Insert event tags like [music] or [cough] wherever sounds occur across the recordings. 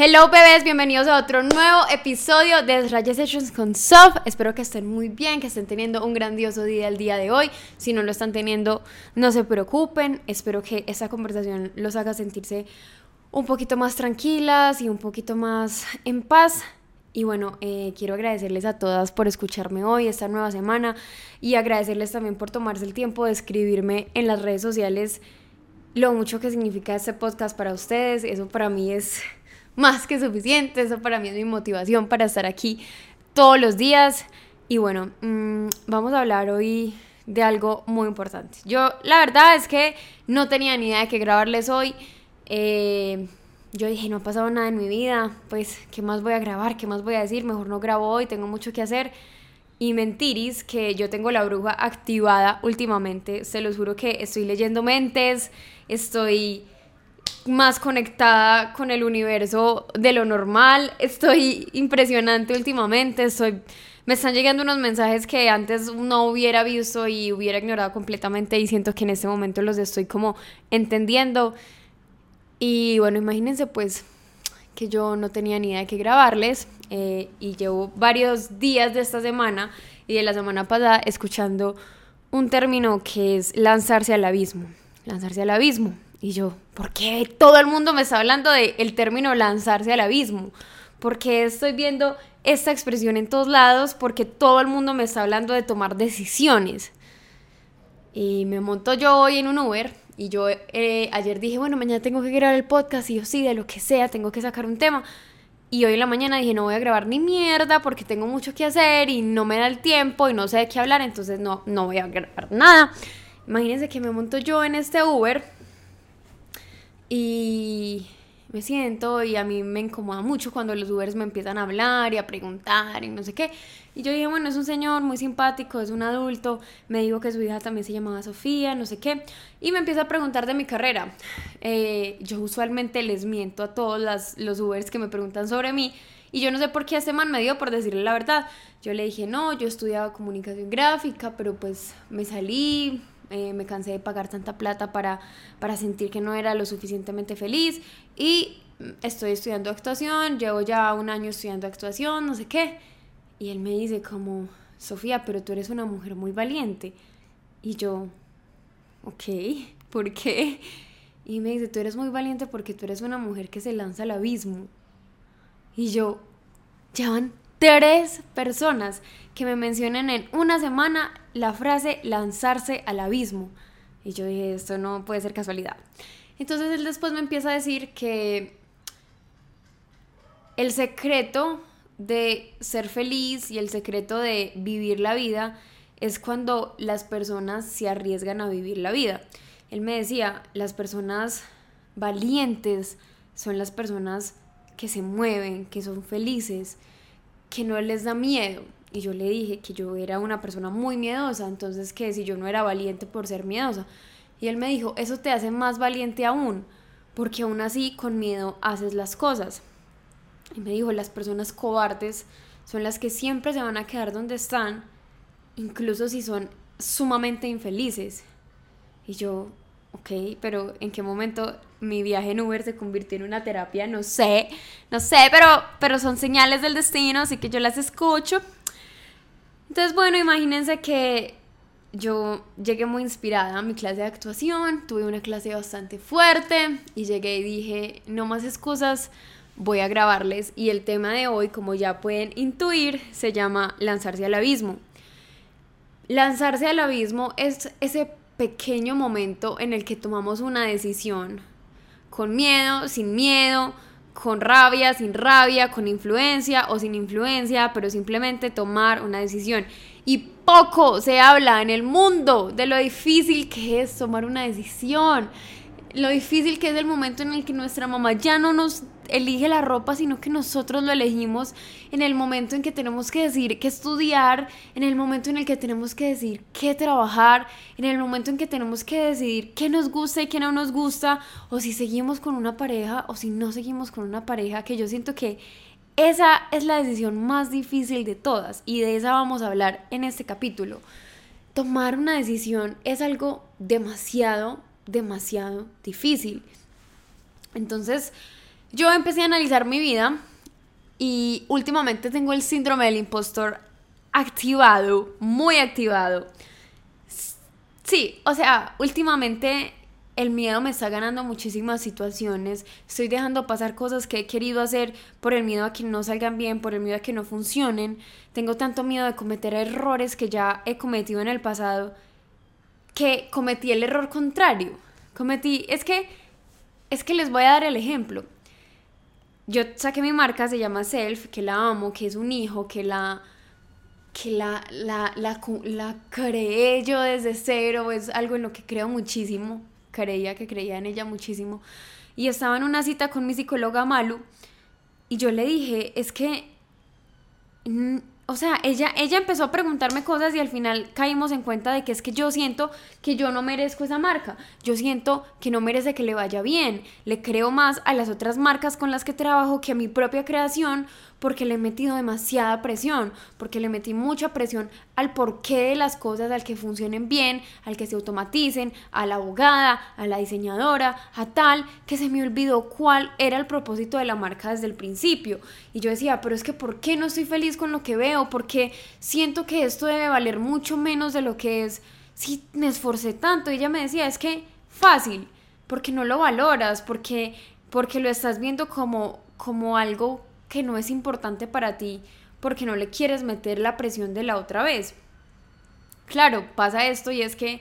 Hello bebés, bienvenidos a otro nuevo episodio de Raya Sessions con Sof. Espero que estén muy bien, que estén teniendo un grandioso día el día de hoy. Si no lo están teniendo, no se preocupen. Espero que esta conversación los haga sentirse un poquito más tranquilas y un poquito más en paz. Y bueno, eh, quiero agradecerles a todas por escucharme hoy, esta nueva semana, y agradecerles también por tomarse el tiempo de escribirme en las redes sociales lo mucho que significa este podcast para ustedes. Eso para mí es más que suficiente. Eso para mí es mi motivación para estar aquí todos los días. Y bueno, mm, vamos a hablar hoy de algo muy importante. Yo la verdad es que no tenía ni idea de qué grabarles hoy. Eh, yo dije, no ha pasado nada en mi vida, pues, ¿qué más voy a grabar? ¿Qué más voy a decir? Mejor no grabo hoy, tengo mucho que hacer. Y mentiris, que yo tengo la bruja activada últimamente. Se los juro que estoy leyendo mentes, estoy más conectada con el universo de lo normal. Estoy impresionante últimamente. Estoy, me están llegando unos mensajes que antes no hubiera visto y hubiera ignorado completamente y siento que en este momento los estoy como entendiendo. Y bueno, imagínense pues que yo no tenía ni idea de qué grabarles eh, y llevo varios días de esta semana y de la semana pasada escuchando un término que es lanzarse al abismo. Lanzarse al abismo. Y yo, ¿por qué todo el mundo me está hablando del el término lanzarse al abismo? Porque estoy viendo esta expresión en todos lados? Porque todo el mundo me está hablando de tomar decisiones. Y me monto yo hoy en un Uber y yo eh, ayer dije, bueno, mañana tengo que grabar el podcast y yo sí, de lo que sea, tengo que sacar un tema. Y hoy en la mañana dije, no voy a grabar ni mierda porque tengo mucho que hacer y no me da el tiempo y no sé de qué hablar, entonces no, no voy a grabar nada. Imagínense que me monto yo en este Uber y me siento y a mí me incomoda mucho cuando los Ubers me empiezan a hablar y a preguntar y no sé qué. Y yo dije, bueno, es un señor muy simpático, es un adulto, me dijo que su hija también se llamaba Sofía, no sé qué. Y me empieza a preguntar de mi carrera. Eh, yo usualmente les miento a todos los Ubers que me preguntan sobre mí. Y yo no sé por qué este man me dio por decirle la verdad. Yo le dije, no, yo estudiaba comunicación gráfica, pero pues me salí, eh, me cansé de pagar tanta plata para, para sentir que no era lo suficientemente feliz y estoy estudiando actuación, llevo ya un año estudiando actuación, no sé qué. Y él me dice como, Sofía, pero tú eres una mujer muy valiente. Y yo, ok, [laughs] ¿por qué? Y me dice, tú eres muy valiente porque tú eres una mujer que se lanza al abismo. Y yo, ya van tres personas que me mencionen en una semana la frase lanzarse al abismo. Y yo dije, esto no puede ser casualidad. Entonces él después me empieza a decir que el secreto de ser feliz y el secreto de vivir la vida es cuando las personas se arriesgan a vivir la vida. Él me decía, las personas valientes son las personas que se mueven, que son felices, que no les da miedo. Y yo le dije que yo era una persona muy miedosa, entonces que si yo no era valiente por ser miedosa. Y él me dijo, eso te hace más valiente aún, porque aún así con miedo haces las cosas. Y me dijo, las personas cobardes son las que siempre se van a quedar donde están, incluso si son sumamente infelices. Y yo, ok, pero ¿en qué momento mi viaje en Uber se convirtió en una terapia? No sé, no sé, pero, pero son señales del destino, así que yo las escucho. Entonces, bueno, imagínense que yo llegué muy inspirada a mi clase de actuación, tuve una clase bastante fuerte y llegué y dije, no más excusas, voy a grabarles. Y el tema de hoy, como ya pueden intuir, se llama lanzarse al abismo. Lanzarse al abismo es ese pequeño momento en el que tomamos una decisión, con miedo, sin miedo, con rabia, sin rabia, con influencia o sin influencia, pero simplemente tomar una decisión. Y poco se habla en el mundo de lo difícil que es tomar una decisión, lo difícil que es el momento en el que nuestra mamá ya no nos elige la ropa, sino que nosotros lo elegimos en el momento en que tenemos que decir qué estudiar, en el momento en el que tenemos que decir qué trabajar, en el momento en que tenemos que decidir qué nos gusta y qué no nos gusta, o si seguimos con una pareja o si no seguimos con una pareja, que yo siento que esa es la decisión más difícil de todas y de esa vamos a hablar en este capítulo. Tomar una decisión es algo demasiado, demasiado difícil. Entonces, yo empecé a analizar mi vida y últimamente tengo el síndrome del impostor activado, muy activado. Sí, o sea, últimamente el miedo me está ganando muchísimas situaciones. Estoy dejando pasar cosas que he querido hacer por el miedo a que no salgan bien, por el miedo a que no funcionen. Tengo tanto miedo de cometer errores que ya he cometido en el pasado que cometí el error contrario. Cometí, es que, es que les voy a dar el ejemplo. Yo saqué mi marca, se llama Self, que la amo, que es un hijo, que la que la, la, la, la creé yo desde cero, es algo en lo que creo muchísimo creía que creía en ella muchísimo. Y estaba en una cita con mi psicóloga Malu y yo le dije, es que, o sea, ella, ella empezó a preguntarme cosas y al final caímos en cuenta de que es que yo siento que yo no merezco esa marca, yo siento que no merece que le vaya bien, le creo más a las otras marcas con las que trabajo que a mi propia creación porque le he metido demasiada presión, porque le metí mucha presión al porqué de las cosas, al que funcionen bien, al que se automaticen, a la abogada, a la diseñadora, a tal, que se me olvidó cuál era el propósito de la marca desde el principio. Y yo decía, pero es que ¿por qué no estoy feliz con lo que veo? Porque siento que esto debe valer mucho menos de lo que es si me esforcé tanto. Y ella me decía, es que fácil, porque no lo valoras, porque, porque lo estás viendo como, como algo que no es importante para ti porque no le quieres meter la presión de la otra vez. Claro, pasa esto y es que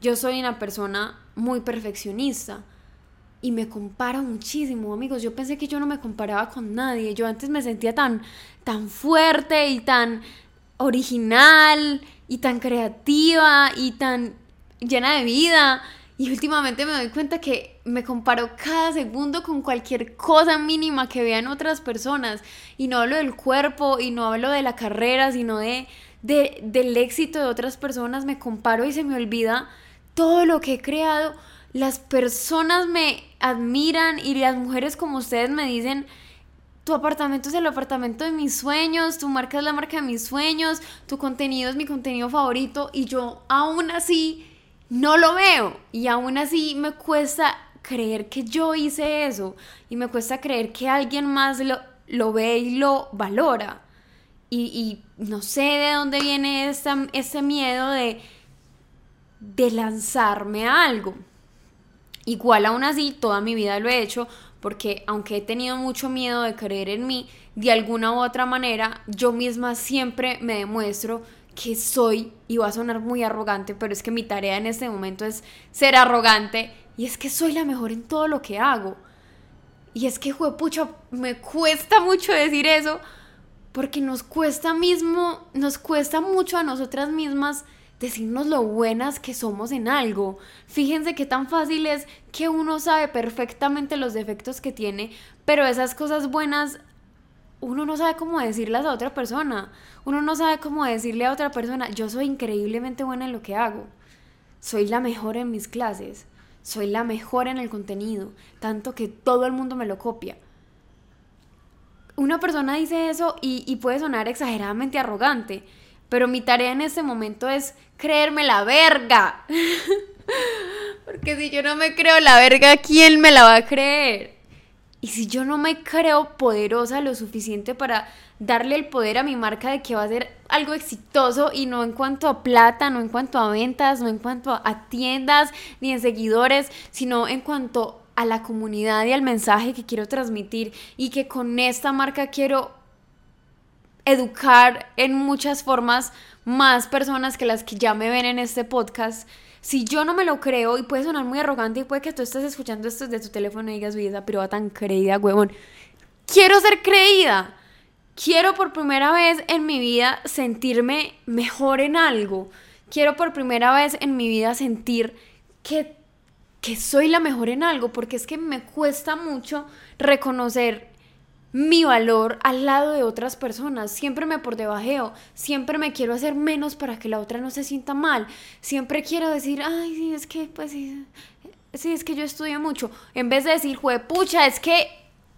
yo soy una persona muy perfeccionista y me comparo muchísimo, amigos. Yo pensé que yo no me comparaba con nadie. Yo antes me sentía tan tan fuerte y tan original y tan creativa y tan llena de vida y últimamente me doy cuenta que me comparo cada segundo con cualquier cosa mínima que vean otras personas. Y no hablo del cuerpo y no hablo de la carrera, sino de, de, del éxito de otras personas. Me comparo y se me olvida todo lo que he creado. Las personas me admiran y las mujeres como ustedes me dicen, tu apartamento es el apartamento de mis sueños, tu marca es la marca de mis sueños, tu contenido es mi contenido favorito y yo aún así no lo veo y aún así me cuesta creer que yo hice eso y me cuesta creer que alguien más lo, lo ve y lo valora. Y, no sé de dónde viene ese miedo de, de lanzarme a algo. Igual aún así, toda mi vida lo he hecho porque aunque he tenido mucho miedo de creer en mí, de alguna u otra manera, yo misma siempre me demuestro que soy, y va a sonar muy arrogante, pero es que mi tarea en este momento es ser arrogante, y es que soy la mejor en todo lo que hago. Y es que, pucha, me cuesta mucho decir eso, porque nos cuesta mismo, nos cuesta mucho a nosotras mismas decirnos lo buenas que somos en algo. Fíjense qué tan fácil es que uno sabe perfectamente los defectos que tiene, pero esas cosas buenas uno no sabe cómo decirlas a otra persona. Uno no sabe cómo decirle a otra persona, yo soy increíblemente buena en lo que hago. Soy la mejor en mis clases. Soy la mejor en el contenido. Tanto que todo el mundo me lo copia. Una persona dice eso y, puede sonar exageradamente arrogante. Pero mi tarea en este momento es creerme la verga. [laughs] Porque si yo no me creo la verga, ¿quién me la va a creer? Y si yo no me creo poderosa lo suficiente para darle el poder a mi marca de que va a ser algo exitoso y no en cuanto a plata, no en cuanto a ventas, no en cuanto a tiendas ni en seguidores, sino en cuanto a la comunidad y al mensaje que quiero transmitir y que con esta marca quiero educar en muchas formas más personas que las que ya me ven en este podcast si yo no me lo creo, y puede sonar muy arrogante, y puede que tú estés escuchando esto desde tu teléfono y digas, vida, pero va tan creída, huevón. Quiero ser creída. Quiero por primera vez en mi vida sentirme mejor en algo. Quiero por primera vez en mi vida sentir que, que soy la mejor en algo, porque es que me cuesta mucho reconocer mi valor al lado de otras personas. Siempre me por debajeo, siempre me quiero hacer menos para que la otra no se sienta mal. Siempre quiero decir, ay, sí, es que, pues sí, sí es que yo estudio mucho. En vez de decir, pucha, es que,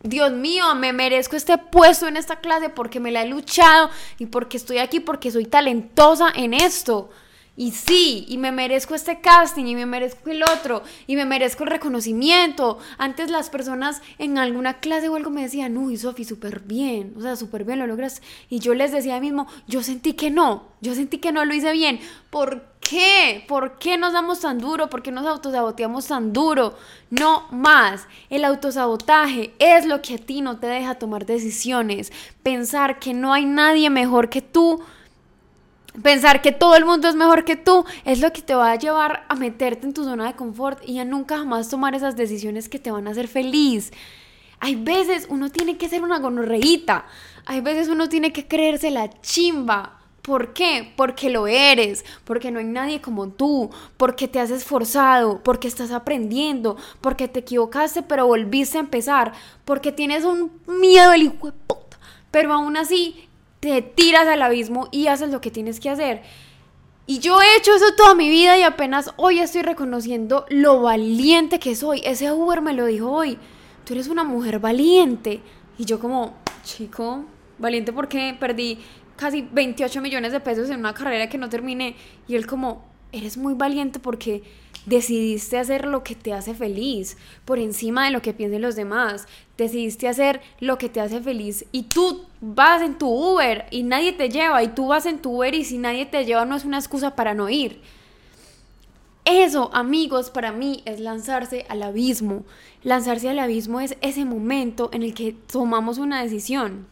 Dios mío, me merezco este puesto en esta clase porque me la he luchado y porque estoy aquí, porque soy talentosa en esto. Y sí, y me merezco este casting, y me merezco el otro, y me merezco el reconocimiento. Antes las personas en alguna clase o algo me decían, uy, Sofi, súper bien, o sea, súper bien, lo logras. Y yo les decía mismo, yo sentí que no, yo sentí que no lo hice bien. ¿Por qué? ¿Por qué nos damos tan duro? ¿Por qué nos autosaboteamos tan duro? No más. El autosabotaje es lo que a ti no te deja tomar decisiones. Pensar que no hay nadie mejor que tú Pensar que todo el mundo es mejor que tú es lo que te va a llevar a meterte en tu zona de confort y a nunca jamás tomar esas decisiones que te van a hacer feliz. Hay veces uno tiene que ser una gonorreíta. Hay veces uno tiene que creerse la chimba. ¿Por qué? Porque lo eres, porque no hay nadie como tú, porque te has esforzado, porque estás aprendiendo, porque te equivocaste pero volviste a empezar, porque tienes un miedo el hijo de puta, pero aún así te tiras al abismo y haces lo que tienes que hacer. Y yo he hecho eso toda mi vida y apenas hoy estoy reconociendo lo valiente que soy. Ese Uber me lo dijo hoy. Tú eres una mujer valiente. Y yo como, chico, valiente porque perdí casi 28 millones de pesos en una carrera que no terminé. Y él como, eres muy valiente porque decidiste hacer lo que te hace feliz, por encima de lo que piensen los demás. Decidiste hacer lo que te hace feliz y tú vas en tu Uber y nadie te lleva y tú vas en tu Uber y si nadie te lleva no es una excusa para no ir. Eso, amigos, para mí es lanzarse al abismo. Lanzarse al abismo es ese momento en el que tomamos una decisión.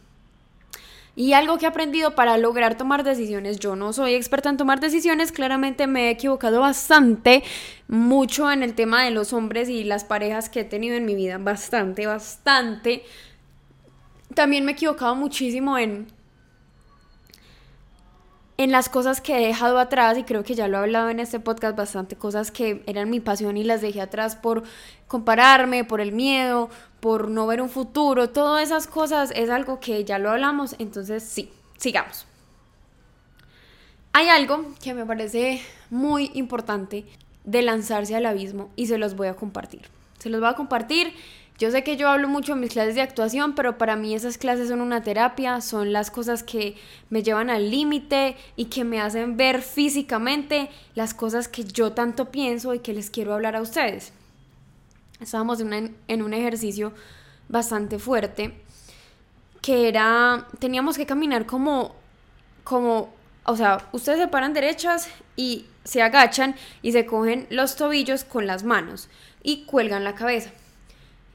Y algo que he aprendido para lograr tomar decisiones, yo no soy experta en tomar decisiones, claramente me he equivocado bastante, mucho en el tema de los hombres y las parejas que he tenido en mi vida, bastante, bastante. También me he equivocado muchísimo en en las cosas que he dejado atrás, y creo que ya lo he hablado en este podcast bastante, cosas que eran mi pasión y las dejé atrás por compararme, por el miedo, por no ver un futuro, todas esas cosas es algo que ya lo hablamos, entonces sí, sigamos. Hay algo que me parece muy importante de lanzarse al abismo y se los voy a compartir. Se los voy a compartir yo sé que yo hablo mucho en mis clases de actuación, pero para mí esas clases son una terapia, son las cosas que me llevan al límite y que me hacen ver físicamente las cosas que yo tanto pienso y que les quiero hablar a ustedes. Estábamos en, en un ejercicio bastante fuerte que era, teníamos que caminar como, como, o sea, ustedes se paran derechas y se agachan y se cogen los tobillos con las manos y cuelgan la cabeza.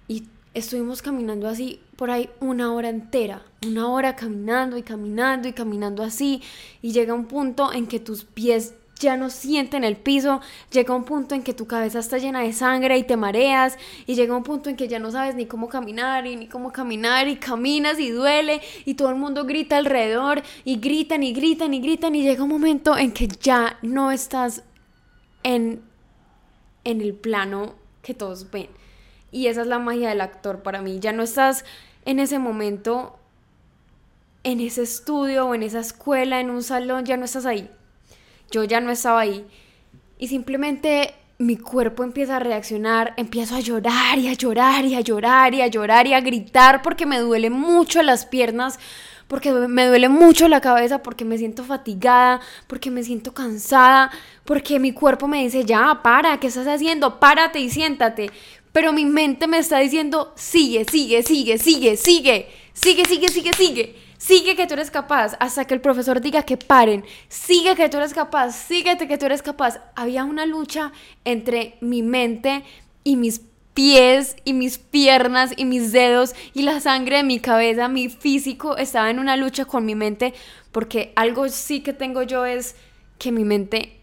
Y estuvimos caminando así por ahí una hora entera, una hora caminando y caminando y caminando así y llega un punto en que tus pies ya no sienten el piso, llega un punto en que tu cabeza está llena de sangre y te mareas y llega un punto en que ya no sabes ni cómo caminar y ni cómo caminar y caminas y duele y todo el mundo grita alrededor y gritan y gritan y gritan y llega un momento en que ya no estás en, en el plano que todos ven. Y esa es la magia del actor para mí. Ya no estás en ese momento, en ese estudio o en esa escuela, en un salón, ya no estás ahí. Yo ya no estaba ahí. Y simplemente mi cuerpo empieza a reaccionar, empiezo a llorar y a llorar y a llorar y a llorar y a gritar porque me duele mucho las piernas, porque me duele mucho la cabeza, porque me siento fatigada, porque me siento cansada, porque mi cuerpo me dice, ya, para, ¿qué estás haciendo? Párate y siéntate pero mi mente me está diciendo, sigue, sigue, sigue, sigue, sigue, sigue, sigue, sigue, sigue. Sigue que tú eres capaz hasta que el profesor diga que paren. Sigue que tú eres capaz, síguete que tú eres capaz. Había una lucha entre mi mente y mis pies y mis piernas y mis dedos y la sangre de mi cabeza, mi físico estaba en una lucha con mi mente porque algo sí que tengo yo es que mi mente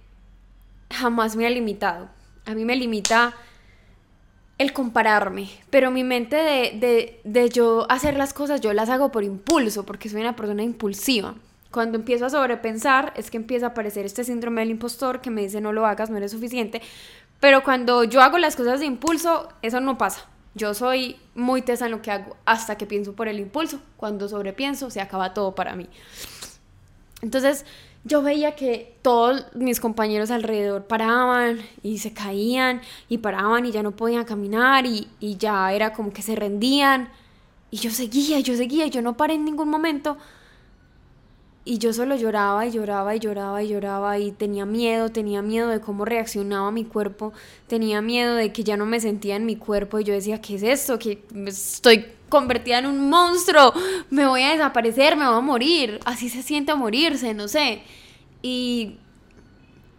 jamás me ha limitado. A mí me limita el compararme, pero mi mente de, de, yo hacer las cosas, yo las hago por impulso, porque soy una persona impulsiva. Cuando empiezo a sobrepensar, es que empieza a aparecer este síndrome del impostor que me dice no lo hagas, no eres suficiente. Pero cuando yo hago las cosas de impulso, eso no pasa. Yo soy muy tesa en lo que hago hasta que pienso por el impulso. Cuando sobrepienso, se acaba todo para mí. Entonces, yo veía que todos mis compañeros alrededor paraban y se caían y paraban y ya no podían caminar y, ya era como que se rendían. Y yo seguía, yo seguía, yo no paré en ningún momento. y yo solo lloraba y lloraba y lloraba y lloraba y tenía miedo, tenía miedo de cómo reaccionaba mi cuerpo, tenía miedo de que ya no me sentía en mi cuerpo y yo decía, ¿qué es esto? Que estoy convertida en un monstruo, me voy a desaparecer, me voy a morir, así se siente morirse, no sé. Y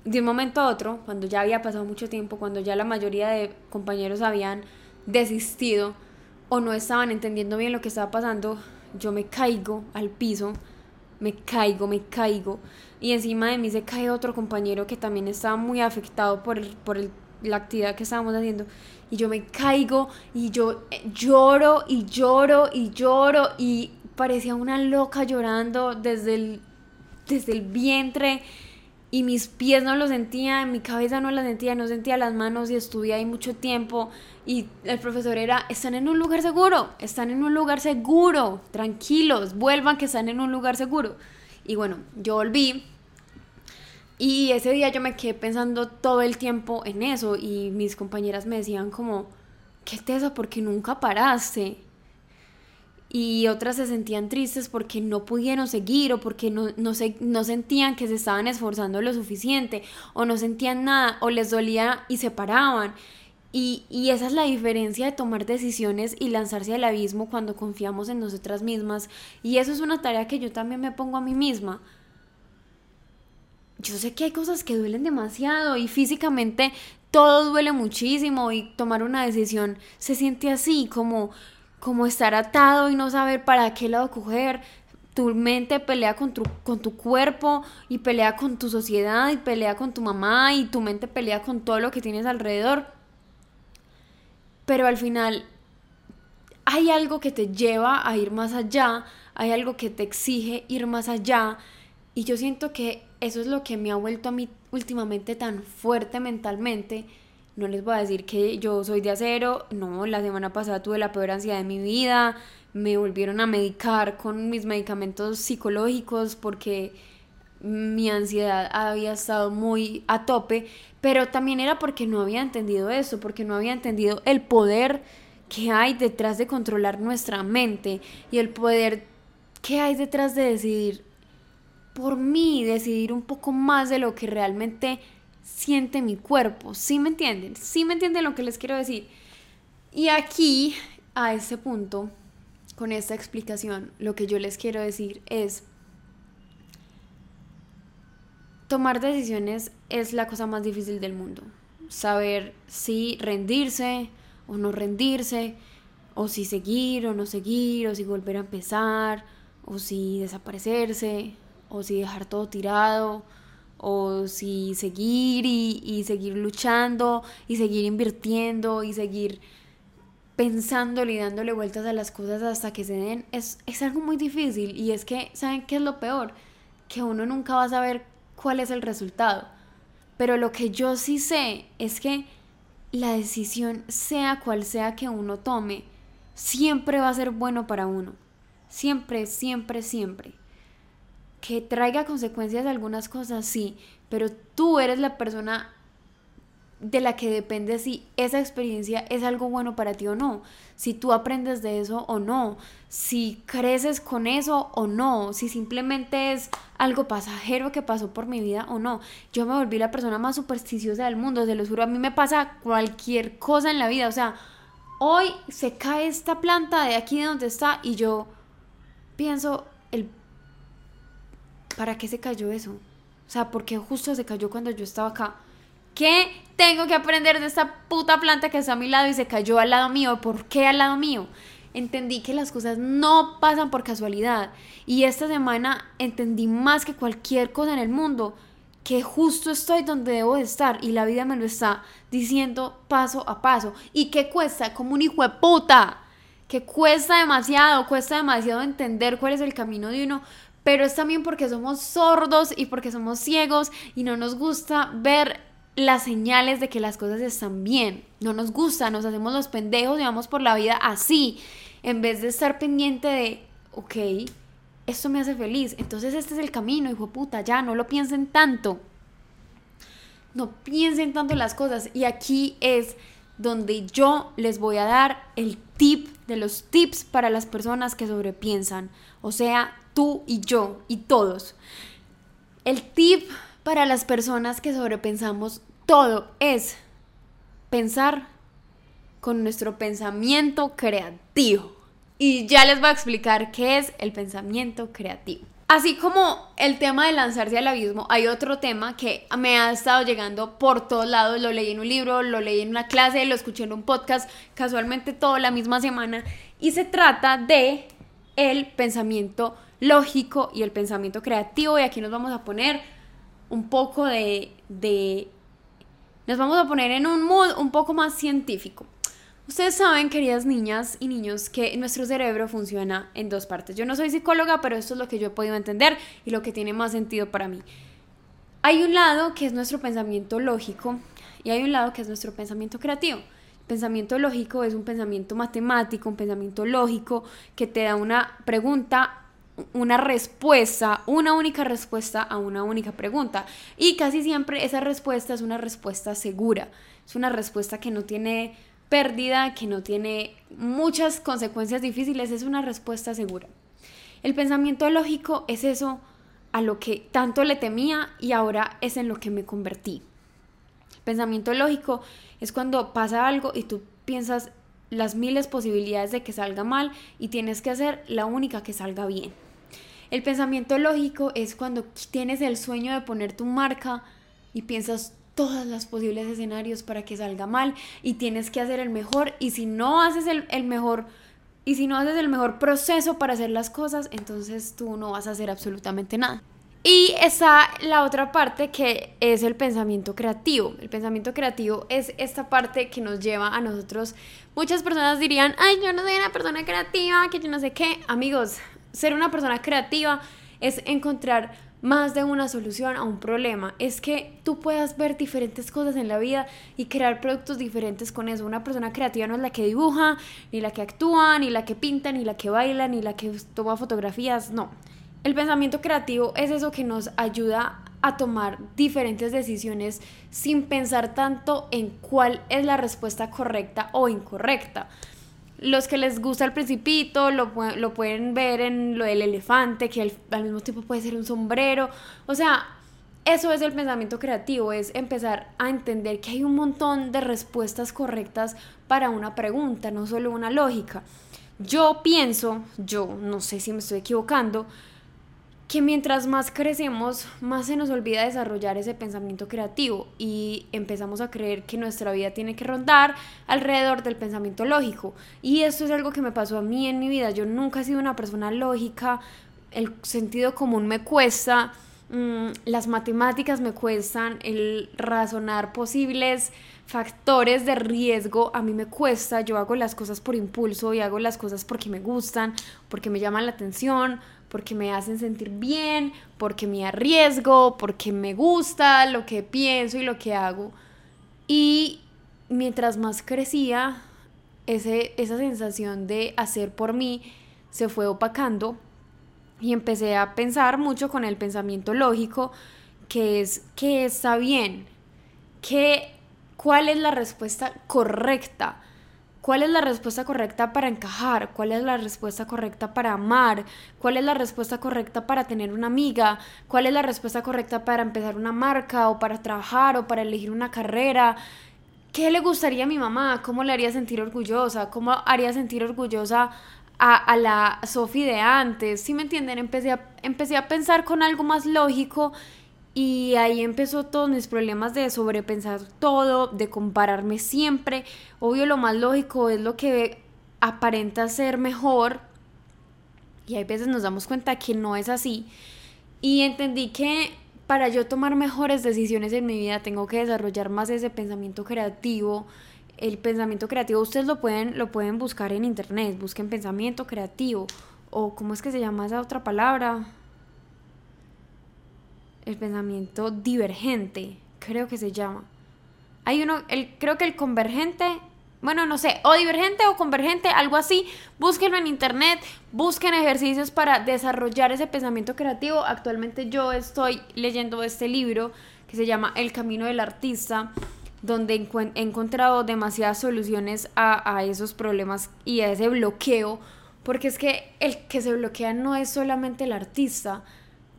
de un momento a otro, cuando ya había pasado mucho tiempo, cuando ya la mayoría de compañeros habían desistido o no estaban entendiendo bien lo que estaba pasando, yo me caigo al piso me caigo, me caigo. Y encima de mí se cae otro compañero que también estaba muy afectado por, el, por el, la actividad que estábamos haciendo. Y yo me caigo y yo eh, lloro y lloro y lloro y parecía una loca llorando desde el, desde el vientre y mis pies no lo sentía, en mi cabeza no la sentía, no sentía las manos y estuve ahí mucho tiempo y el profesor era, están en un lugar seguro, están en un lugar seguro, tranquilos, vuelvan que están en un lugar seguro. Y bueno, yo volví y ese día yo me quedé pensando todo el tiempo en eso y mis compañeras me decían como, ¿qué es eso? Porque nunca paraste y otras se sentían tristes porque no pudieron seguir o porque no, no, se, no sentían que se estaban esforzando lo suficiente o no sentían nada o les dolía y se paraban. Y, y, esa es la diferencia de tomar decisiones y lanzarse al abismo cuando confiamos en nosotras mismas. Y eso es una tarea que yo también me pongo a mí misma. Yo sé que hay cosas que duelen demasiado y físicamente todo duele muchísimo y tomar una decisión se siente así como como estar atado y no saber para qué lado coger. Tu mente pelea con tu, con tu cuerpo y pelea con tu sociedad y pelea con tu mamá y tu mente pelea con todo lo que tienes alrededor. Pero al final hay algo que te lleva a ir más allá, hay algo que te exige ir más allá y yo siento que eso es lo que me ha vuelto a mí últimamente tan fuerte mentalmente. No les voy a decir que yo soy de acero, no, la semana pasada tuve la peor ansiedad de mi vida, me volvieron a medicar con mis medicamentos psicológicos porque mi ansiedad había estado muy a tope, pero también era porque no había entendido eso, porque no había entendido el poder que hay detrás de controlar nuestra mente y el poder que hay detrás de decidir por mí, decidir un poco más de lo que realmente siente mi cuerpo. ¿Sí me entienden? ¿Sí me entienden lo que les quiero decir? Y aquí, a este punto, con esta explicación, lo que yo les quiero decir es, tomar decisiones es la cosa más difícil del mundo. Saber si rendirse o no rendirse, o si seguir o no seguir, o si volver a empezar, o si desaparecerse, o si dejar todo tirado, o si seguir y, seguir luchando y seguir invirtiendo y seguir pensando y dándole vueltas a las cosas hasta que se den, es, es algo muy difícil y es que, ¿saben qué es lo peor? Que uno nunca va a saber cuál es el resultado. Pero lo que yo sí sé es que la decisión, sea cual sea que uno tome, siempre va a ser bueno para uno. Siempre, siempre, siempre que traiga consecuencias algunas cosas, sí, pero tú eres la persona de la que depende si esa experiencia es algo bueno para ti o no, si tú aprendes de eso o no, si creces con eso o no, si simplemente es algo pasajero que pasó por mi vida o no. Yo me volví la persona más supersticiosa del mundo, se lo juro, a mí me pasa cualquier cosa en la vida, o sea, hoy se cae esta planta de aquí de donde está y yo pienso, el ¿para qué se cayó eso? O sea, ¿por qué justo se cayó cuando yo estaba acá? ¿Qué tengo que aprender de esta puta planta que está a mi lado y se cayó al lado mío? ¿Por qué al lado mío? Entendí que las cosas no pasan por casualidad. Y esta semana entendí más que cualquier cosa en el mundo que justo estoy donde debo de estar y la vida me lo está diciendo paso a paso. ¿Y qué cuesta? Como un hijo de puta. Que cuesta demasiado, cuesta demasiado entender cuál es el camino de uno, pero es también porque somos sordos y porque somos ciegos y no nos gusta ver las señales de que las cosas están bien. No nos gusta, nos hacemos los pendejos y vamos por la vida así, en vez de estar pendiente de, ok, esto me hace feliz, entonces este es el camino, hijo puta, ya, no lo piensen tanto. No piensen tanto las cosas. Y aquí es donde yo les voy a dar el tip de los tips para las personas que sobrepiensan, o sea, tú y yo y todos. El tip para las personas que sobrepensamos todo es pensar con nuestro pensamiento creativo. Y ya les voy a explicar qué es el pensamiento creativo. Así como el tema de lanzarse al abismo, hay otro tema que me ha estado llegando por todos lados. Lo leí en un libro, lo leí en una clase, lo escuché en un podcast, casualmente todo la misma semana. Y se trata de el pensamiento lógico y el pensamiento creativo. Y aquí nos vamos a poner un poco de, de nos vamos a poner en un mood un poco más científico. Ustedes saben, queridas niñas y niños, que nuestro cerebro funciona en dos partes. Yo no soy psicóloga, pero esto es lo que yo he podido entender y lo que tiene más sentido para mí. Hay un lado que es nuestro pensamiento lógico y hay un lado que es nuestro pensamiento creativo. El pensamiento lógico es un pensamiento matemático, un pensamiento lógico que te da una pregunta una respuesta, una única respuesta a una única pregunta. Y casi siempre esa respuesta es una respuesta segura, es una respuesta que no tiene pérdida, que no tiene muchas consecuencias difíciles, es una respuesta segura. El pensamiento lógico es eso a lo que tanto le temía y ahora es en lo que me convertí. Pensamiento lógico es cuando pasa algo y tú piensas las miles posibilidades de que salga mal y tienes que hacer la única que salga bien. El pensamiento lógico es cuando tienes el sueño de poner tu marca y piensas todos los posibles escenarios para que salga mal y tienes que hacer el mejor y si no haces el, el, mejor y si no haces el mejor proceso para hacer las cosas entonces tú no vas a hacer absolutamente nada. Y está la otra parte que es el pensamiento creativo. El pensamiento creativo es esta parte que nos lleva a nosotros. Muchas personas dirían ay yo no soy una persona creativa que yo no sé qué amigos ser una persona creativa es encontrar más de una solución a un problema. Es que tú puedas ver diferentes cosas en la vida y crear productos diferentes con eso. Una persona creativa no es la que dibuja, ni la que actúa, ni la que pinta, ni la que baila, ni la que toma fotografías. No. El pensamiento creativo es eso que nos ayuda a tomar diferentes decisiones sin pensar tanto en cuál es la respuesta correcta o incorrecta. Los que les gusta el principito lo, lo pueden ver en lo del elefante, que al, mismo tiempo puede ser un sombrero. O sea, eso es el pensamiento creativo, es empezar a entender que hay un montón de respuestas correctas para una pregunta, no solo una lógica. Yo pienso, yo no sé si me estoy equivocando, que mientras más crecemos, más se nos olvida desarrollar ese pensamiento creativo y empezamos a creer que nuestra vida tiene que rondar alrededor del pensamiento lógico. Y esto es algo que me pasó a mí en mi vida. Yo nunca he sido una persona lógica, el sentido común me cuesta, mm, las matemáticas me cuestan, el razonar posibles factores de riesgo a mí me cuesta, yo hago las cosas por impulso y hago las cosas porque me gustan, porque me llaman la atención, porque me hacen sentir bien, porque me arriesgo, porque me gusta lo que pienso y lo que hago. Y mientras más crecía, ese, esa sensación de hacer por mí se fue opacando y empecé a pensar mucho con el pensamiento lógico, que es que está bien, que cuál es la respuesta correcta ¿Cuál es la respuesta correcta para encajar? ¿Cuál es la respuesta correcta para amar? ¿Cuál es la respuesta correcta para tener una amiga? ¿Cuál es la respuesta correcta para empezar una marca o para trabajar o para elegir una carrera? ¿Qué le gustaría a mi mamá? ¿Cómo le haría sentir orgullosa? ¿Cómo haría sentir orgullosa a, a la Sofi de antes? ¿Sí me entienden? Empecé a, empecé a pensar con algo más lógico y ahí empezó todos mis problemas de sobrepensar todo, de compararme siempre. Obvio, lo más lógico es lo que aparenta ser mejor. Y hay veces nos damos cuenta que no es así. Y entendí que para yo tomar mejores decisiones en mi vida tengo que desarrollar más ese pensamiento creativo. El pensamiento creativo ustedes lo pueden, lo pueden buscar en internet, busquen pensamiento creativo o cómo es que se llama esa otra palabra el pensamiento divergente, creo que se llama. Hay uno, el, creo que el convergente, bueno, no sé, o divergente o convergente, algo así. Búsquenlo en internet, busquen ejercicios para desarrollar ese pensamiento creativo. Actualmente yo estoy leyendo este libro que se llama El Camino del Artista donde he encontrado demasiadas soluciones a, a esos problemas y a ese bloqueo, porque es que el que se bloquea no es solamente el artista,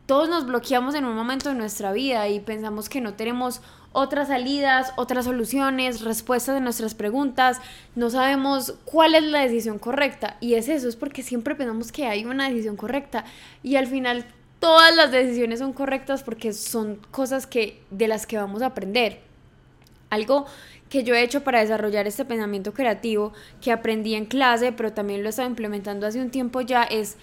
todos nos bloqueamos en un momento de nuestra vida y pensamos que no tenemos otras salidas, otras soluciones, respuestas de nuestras preguntas, no sabemos cuál es la decisión correcta. Y es eso, es porque siempre pensamos que hay una decisión correcta y al final todas las decisiones son correctas porque son cosas que de las que vamos a aprender. Algo que yo he hecho para desarrollar este pensamiento creativo que aprendí en clase, pero también lo he estado implementando hace un tiempo ya es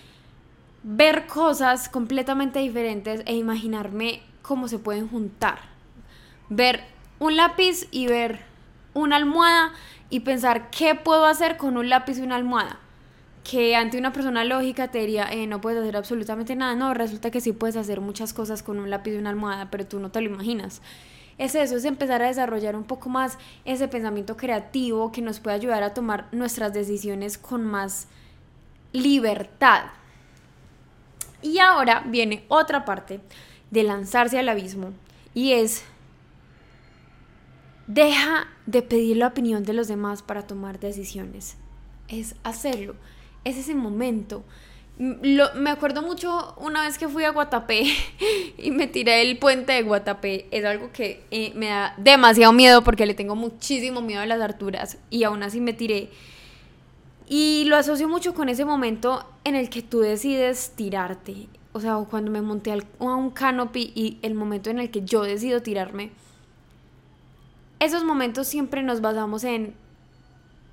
ver cosas completamente diferentes e imaginarme cómo se pueden juntar ver un lápiz y ver una almohada y pensar qué puedo hacer con un lápiz y una almohada. Que ante una persona lógica te diría, eh, no puedes hacer absolutamente nada. No, resulta que sí puedes hacer muchas cosas con un lápiz y una almohada, pero tú no te lo imaginas. Es eso, es empezar a desarrollar un poco más ese pensamiento creativo que nos puede ayudar a tomar nuestras decisiones con más libertad. Y ahora viene otra parte de lanzarse al abismo y es Deja de pedir la opinión de los demás para tomar decisiones. Es hacerlo. Es ese momento. me acuerdo mucho una vez que fui a Guatapé [laughs] y me tiré el puente de Guatapé. Es algo que eh, me da demasiado miedo porque le tengo muchísimo miedo a las alturas y aún así me tiré. Y lo asocio mucho con ese momento en el que tú decides tirarte. O sea, cuando me monté a un canopy y el momento en el que yo decido tirarme esos momentos siempre nos basamos en,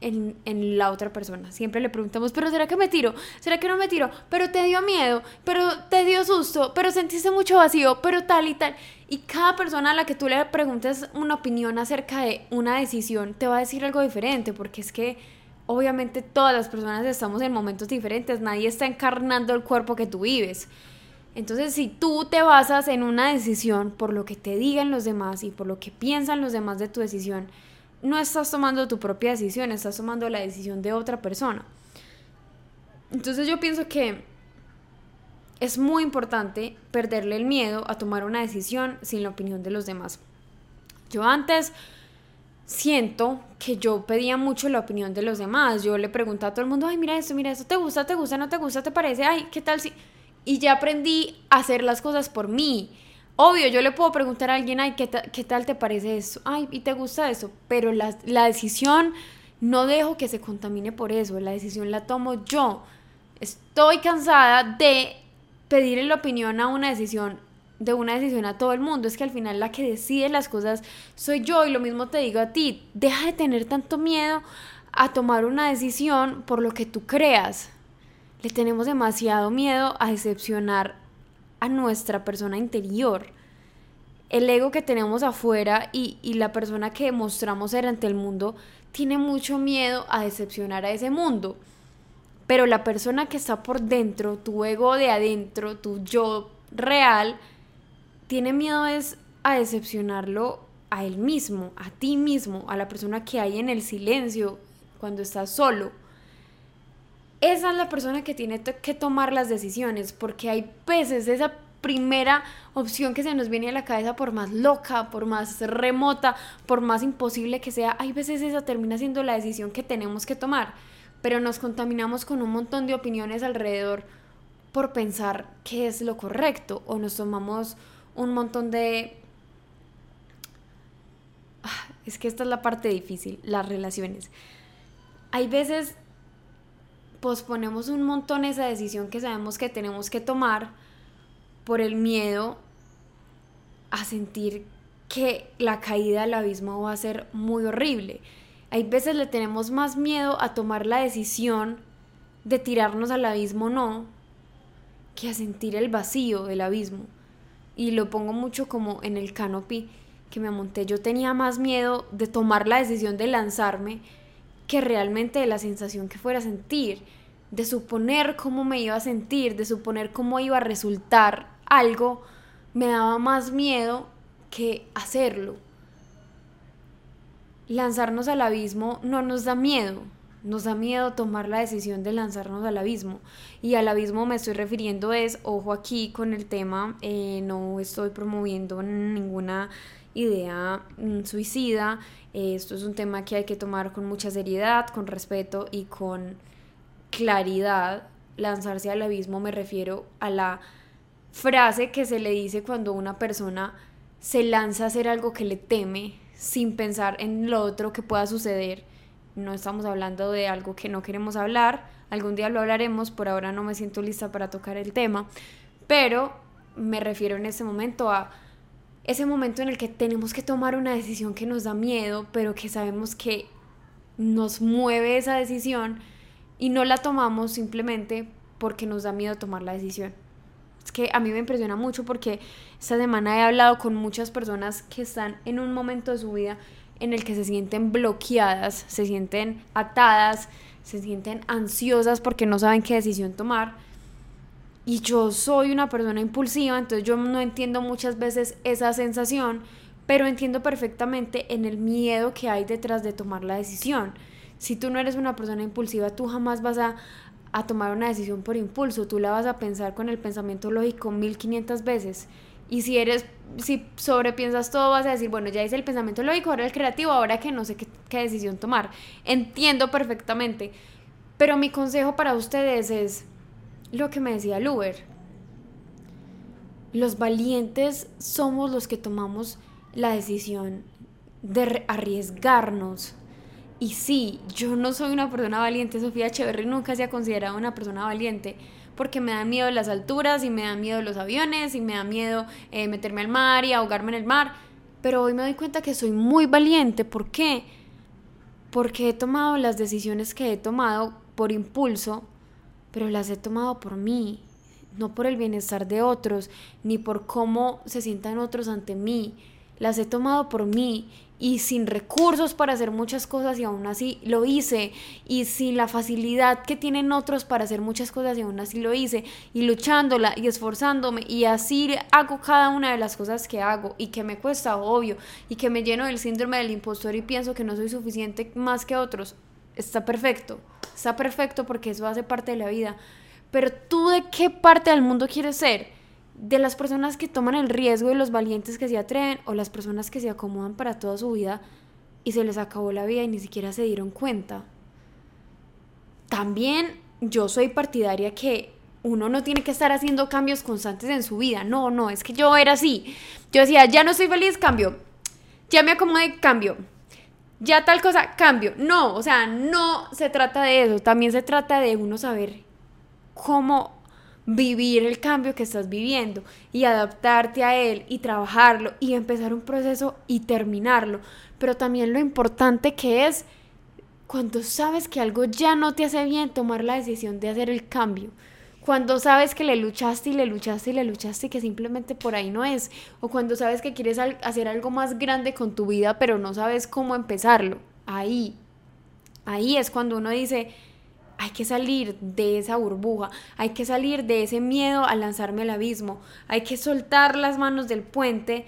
en, la otra persona. Siempre le preguntamos, pero ¿será que me tiro? ¿Será que no me tiro? Pero te dio miedo, pero te dio susto, pero sentiste mucho vacío, pero tal y tal. Y cada persona a la que tú le preguntes una opinión acerca de una decisión te va a decir algo diferente, porque es que obviamente todas las personas estamos en momentos diferentes, nadie está encarnando el cuerpo que tú vives. Entonces, si tú te basas en una decisión por lo que te digan los demás y por lo que piensan los demás de tu decisión, no estás tomando tu propia decisión, estás tomando la decisión de otra persona. Entonces yo pienso que es muy importante perderle el miedo a tomar una decisión sin la opinión de los demás. Yo antes siento que yo pedía mucho la opinión de los demás. Yo le preguntaba a todo el mundo, ay, mira esto, mira esto, ¿te gusta, te gusta, no te gusta, te parece? Ay, ¿qué tal si...? y ya aprendí a hacer las cosas por mí. Obvio, yo le puedo preguntar a alguien, ay, ¿qué, ¿qué tal te parece eso? Ay, ¿y te gusta eso? Pero la, la decisión no dejo que se contamine por eso, la decisión la tomo yo. Estoy cansada de pedirle la opinión a una decisión, de una decisión a todo el mundo. Es que al final la que decide las cosas soy yo y lo mismo te digo a ti. Deja de tener tanto miedo a tomar una decisión por lo que tú creas le tenemos demasiado miedo a decepcionar a nuestra persona interior. El ego que tenemos afuera y, la persona que mostramos ser ante el mundo tiene mucho miedo a decepcionar a ese mundo. Pero la persona que está por dentro, tu ego de adentro, tu yo real, tiene miedo es a decepcionarlo a él mismo, a ti mismo, a la persona que hay en el silencio cuando estás solo. Esa es la persona que tiene que tomar las decisiones, porque hay veces esa primera opción que se nos viene a la cabeza, por más loca, por más remota, por más imposible que sea, hay veces esa termina siendo la decisión que tenemos que tomar, pero nos contaminamos con un montón de opiniones alrededor por pensar qué es lo correcto o nos tomamos un montón de... Ah, es que esta es la parte difícil, las relaciones. Hay veces posponemos un montón esa decisión que sabemos que tenemos que tomar por el miedo a sentir que la caída al abismo va a ser muy horrible. Hay veces le tenemos más miedo a tomar la decisión de tirarnos al abismo no, que a sentir el vacío del abismo. Y lo pongo mucho como en el canopy que me monté. Yo tenía más miedo de tomar la decisión de lanzarme que realmente de la sensación que fuera a sentir, de suponer cómo me iba a sentir, de suponer cómo iba a resultar algo, me daba más miedo que hacerlo. Lanzarnos al abismo no nos da miedo, nos da miedo tomar la decisión de lanzarnos al abismo. Y al abismo me estoy refiriendo es, ojo aquí con el tema, eh, no estoy promoviendo ninguna idea mm, suicida. esto es un tema que hay que tomar con mucha seriedad, con respeto y con claridad. Lanzarse al abismo me refiero a la frase que se le dice cuando una persona se lanza a hacer algo que le teme sin pensar en lo otro que pueda suceder. No estamos hablando de algo que no queremos hablar, algún día lo hablaremos, por ahora no me siento lista para tocar el tema, pero me refiero en ese momento a ese momento en el que tenemos que tomar una decisión que nos da miedo, pero que sabemos que nos mueve esa decisión y no la tomamos simplemente porque nos da miedo tomar la decisión. Es que a mí me impresiona mucho porque esta semana he hablado con muchas personas que están en un momento de su vida en el que se sienten bloqueadas, se sienten atadas, se sienten ansiosas porque no saben qué decisión tomar y yo soy una persona impulsiva, entonces yo no entiendo muchas veces esa sensación, pero entiendo perfectamente en el miedo que hay detrás de tomar la decisión. Si tú no eres una persona impulsiva, tú jamás vas a, a tomar una decisión por impulso, tú la vas a pensar con el pensamiento lógico 1500 veces. Y si eres, si sobrepiensas todo, vas a decir, bueno, ya hice el pensamiento lógico, ahora el creativo, ahora que no sé qué, qué decisión tomar. Entiendo perfectamente. Pero mi consejo para ustedes es, lo que me decía el Uber. Los valientes somos los que tomamos la decisión de arriesgarnos. Y sí, yo no soy una persona valiente. Sofía Echeverry nunca se ha considerado una persona valiente porque me da miedo las alturas y me da miedo los aviones y me da miedo eh, meterme al mar y ahogarme en el mar. Pero hoy me doy cuenta que soy muy valiente. ¿Por qué? Porque he tomado las decisiones que he tomado por impulso pero las he tomado por mí, no por el bienestar de otros, ni por cómo se sientan otros ante mí. Las he tomado por mí y sin recursos para hacer muchas cosas y aún así lo hice y sin la facilidad que tienen otros para hacer muchas cosas y aún así lo hice y luchándola y esforzándome y así hago cada una de las cosas que hago y que me cuesta obvio y que me lleno del síndrome del impostor y pienso que no soy suficiente más que otros. Está perfecto está perfecto porque eso hace parte de la vida. Pero tú de qué parte del mundo quieres ser? ¿De las personas que toman el riesgo y los valientes que se atreven o las personas que se acomodan para toda su vida y se les acabó la vida y ni siquiera se dieron cuenta? También yo soy partidaria que uno no tiene que estar haciendo cambios constantes en su vida. No, no, es que yo era así. Yo decía, ya no estoy feliz, cambio. Ya me acomodé, cambio ya tal cosa, cambio. No, o sea, no se trata de eso, también se trata de uno saber cómo vivir el cambio que estás viviendo y adaptarte a él y trabajarlo y empezar un proceso y terminarlo. Pero también lo importante que es cuando sabes que algo ya no te hace bien, tomar la decisión de hacer el cambio. Cuando sabes que le luchaste y le luchaste y le luchaste y que simplemente por ahí no es, o cuando sabes que quieres hacer algo más grande con tu vida pero no sabes cómo empezarlo, ahí, ahí es cuando uno dice, hay que salir de esa burbuja, hay que salir de ese miedo a lanzarme al abismo, hay que soltar las manos del puente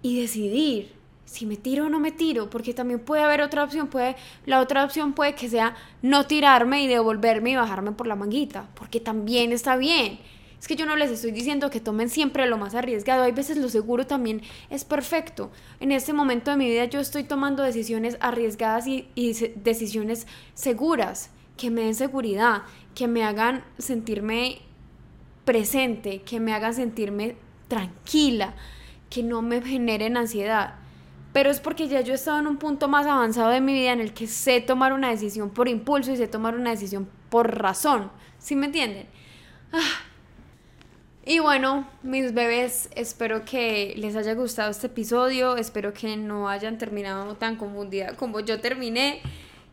y decidir si me tiro o no me tiro, porque también puede haber otra opción, puede, la otra opción puede que sea no tirarme y devolverme y bajarme por la manguita, porque también está bien. Es que yo no les estoy diciendo que tomen siempre lo más arriesgado, hay veces lo seguro también es perfecto. En este momento de mi vida yo estoy tomando decisiones arriesgadas y, y decisiones seguras, que me den seguridad, que me hagan sentirme presente, que me hagan sentirme tranquila, que no me generen ansiedad pero es porque ya yo he estado en un punto más avanzado de mi vida en el que sé tomar una decisión por impulso y sé tomar una decisión por razón. ¿Sí me entienden? Ah. Y bueno, mis bebés, espero que les haya gustado este episodio, espero que no hayan terminado tan confundida como yo terminé.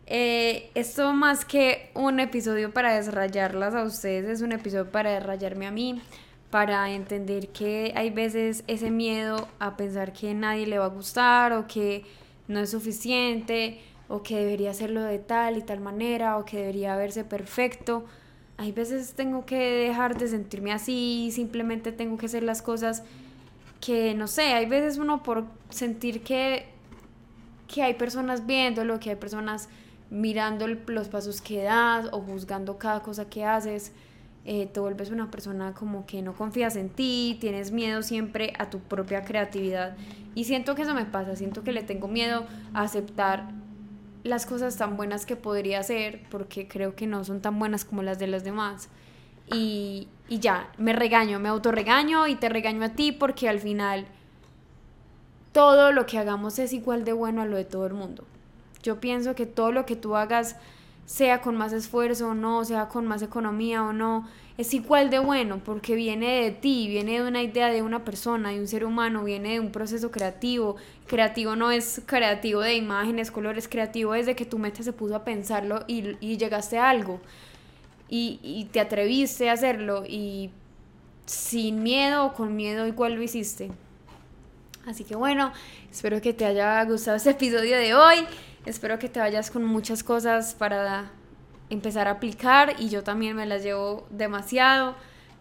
Eh, esto más que un episodio para desrayarlas a ustedes, es un episodio para desrayarme a mí para entender que hay veces ese miedo a pensar que nadie le va a gustar o que no es suficiente o que debería hacerlo de tal y tal manera o que debería verse perfecto. Hay veces tengo que dejar de sentirme así, simplemente tengo que hacer las cosas que no sé, hay veces uno por sentir que que hay personas viéndolo, que hay personas mirando los pasos que das o juzgando cada cosa que haces, eh, te vuelves una persona como que no confías en ti, tienes miedo siempre a tu propia creatividad. Y siento que eso me pasa, siento que le tengo miedo a aceptar las cosas tan buenas que podría hacer porque creo que no son tan buenas como las de los demás. Y, y ya, me regaño, me autorregaño y te regaño a ti porque al final todo lo que hagamos es igual de bueno a lo de todo el mundo. Yo pienso que todo lo que tú hagas sea con más esfuerzo o no, sea con más economía o no, es igual de bueno porque viene de ti, viene de una idea de una persona, de un ser humano, viene de un proceso creativo. Creativo no es creativo de imágenes, colores, creativo desde que tu mente se puso a pensarlo y, y llegaste a algo y, y te atreviste a hacerlo y sin miedo o con miedo igual lo hiciste. Así que bueno, espero que te haya gustado este episodio de hoy. Espero que te vayas con muchas cosas para empezar a aplicar y yo también me las llevo demasiado.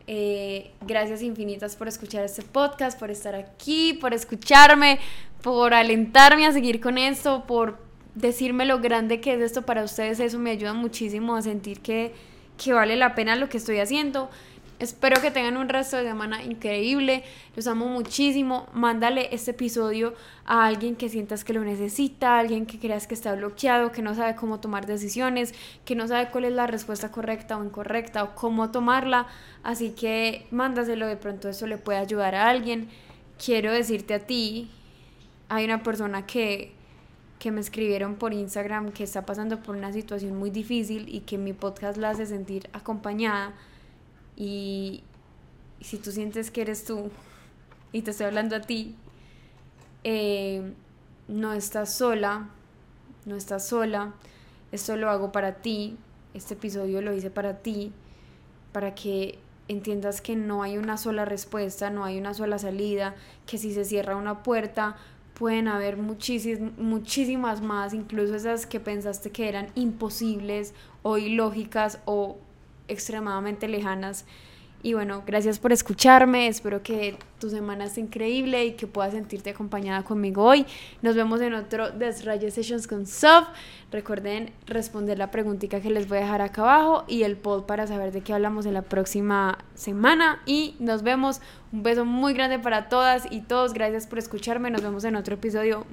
Eh, gracias infinitas por escuchar este podcast, por estar aquí, por escucharme, por alentarme a seguir con esto, por decirme lo grande que es esto para ustedes. Eso me ayuda muchísimo a sentir que, que vale la pena lo que estoy haciendo. Espero que tengan un resto de semana increíble. Los amo muchísimo. Mándale este episodio a alguien que sientas que lo necesita, a alguien que creas que está bloqueado, que no sabe cómo tomar decisiones, que no sabe cuál es la respuesta correcta o incorrecta o cómo tomarla. Así que mándaselo, de pronto eso le puede ayudar a alguien. Quiero decirte a ti, hay una persona que que me escribieron por Instagram que está pasando por una situación muy difícil y que mi podcast la hace sentir acompañada y, si tú sientes que eres tú y te estoy hablando a ti, eh, no estás sola, no estás sola, esto lo hago para ti, este episodio lo hice para ti, para que entiendas que no hay una sola respuesta, no hay una sola salida, que si se cierra una puerta pueden haber muchísimas más, incluso esas que pensaste que eran imposibles o ilógicas o extremadamente lejanas. Y bueno, gracias por escucharme. Espero que tu semana esté increíble y que puedas sentirte acompañada conmigo hoy. Nos vemos en otro Desrayo Sessions con Sof. Recuerden responder la preguntita que les voy a dejar acá abajo y el poll para saber de qué hablamos en la próxima semana. Y nos vemos. Un beso muy grande para todas y todos. Gracias por escucharme. Nos vemos en otro episodio.